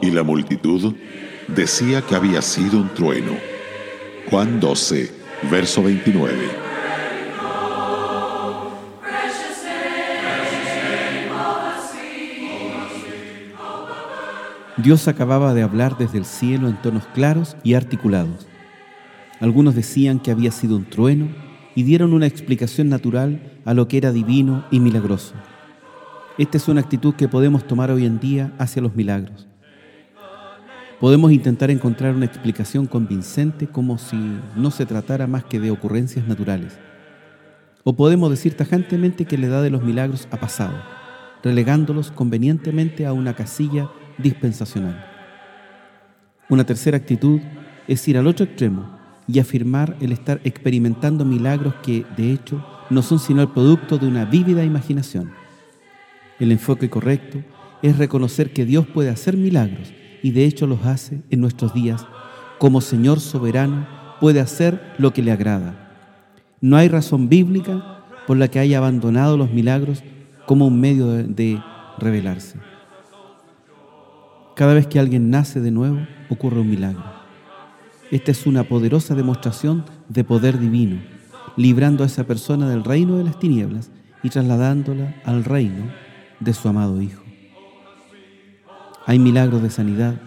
Y la multitud decía que había sido un trueno. Juan 12, verso 29. Dios acababa de hablar desde el cielo en tonos claros y articulados. Algunos decían que había sido un trueno y dieron una explicación natural a lo que era divino y milagroso. Esta es una actitud que podemos tomar hoy en día hacia los milagros. Podemos intentar encontrar una explicación convincente como si no se tratara más que de ocurrencias naturales. O podemos decir tajantemente que la edad de los milagros ha pasado, relegándolos convenientemente a una casilla dispensacional. Una tercera actitud es ir al otro extremo y afirmar el estar experimentando milagros que, de hecho, no son sino el producto de una vívida imaginación. El enfoque correcto es reconocer que Dios puede hacer milagros y de hecho los hace en nuestros días. Como Señor soberano puede hacer lo que le agrada. No hay razón bíblica por la que haya abandonado los milagros como un medio de, revelarse. Cada vez que alguien nace de nuevo, ocurre un milagro. Esta es una poderosa demostración de poder divino, librando a esa persona del reino de las tinieblas y trasladándola al reino de su amado Hijo. Hay milagros de sanidad.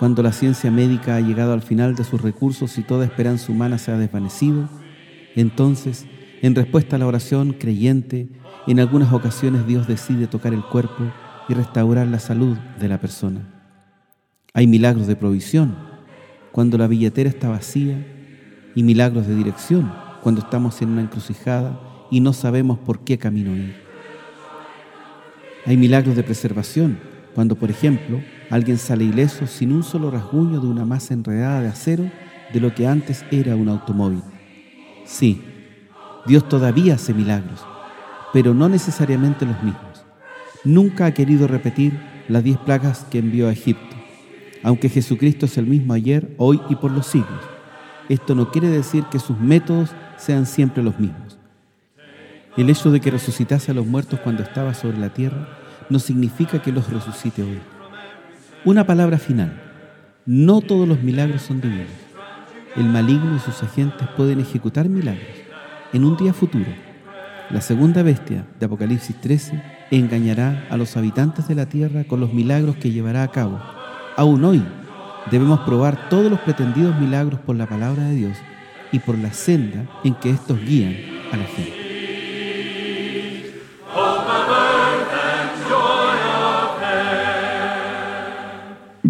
Cuando la ciencia médica ha llegado al final de sus recursos y toda esperanza humana se ha desvanecido, entonces, en respuesta a la oración creyente, en algunas ocasiones Dios decide tocar el cuerpo y restaurar la salud de la persona. Hay milagros de provisión cuando la billetera está vacía y milagros de dirección cuando estamos en una encrucijada y no sabemos por qué camino ir. Hay milagros de preservación cuando, por ejemplo, alguien sale ileso sin un solo rasguño de una masa enredada de acero de lo que antes era un automóvil. Sí, Dios todavía hace milagros, pero no necesariamente los mismos nunca ha querido repetir las diez plagas que envió a Egipto, aunque Jesucristo es el mismo ayer, hoy y por los siglos. Esto no quiere decir que sus métodos sean siempre los mismos. El hecho de que resucitase a los muertos cuando estaba sobre la tierra no significa que los resucite hoy. Una palabra final. No todos los milagros son divinos. El maligno y sus agentes pueden ejecutar milagros en un día futuro. La segunda bestia de Apocalipsis 13 engañará a los habitantes de la tierra con los milagros que llevará a cabo. Aún hoy debemos probar todos los pretendidos milagros por la palabra de Dios y por la senda en que estos guían a la gente.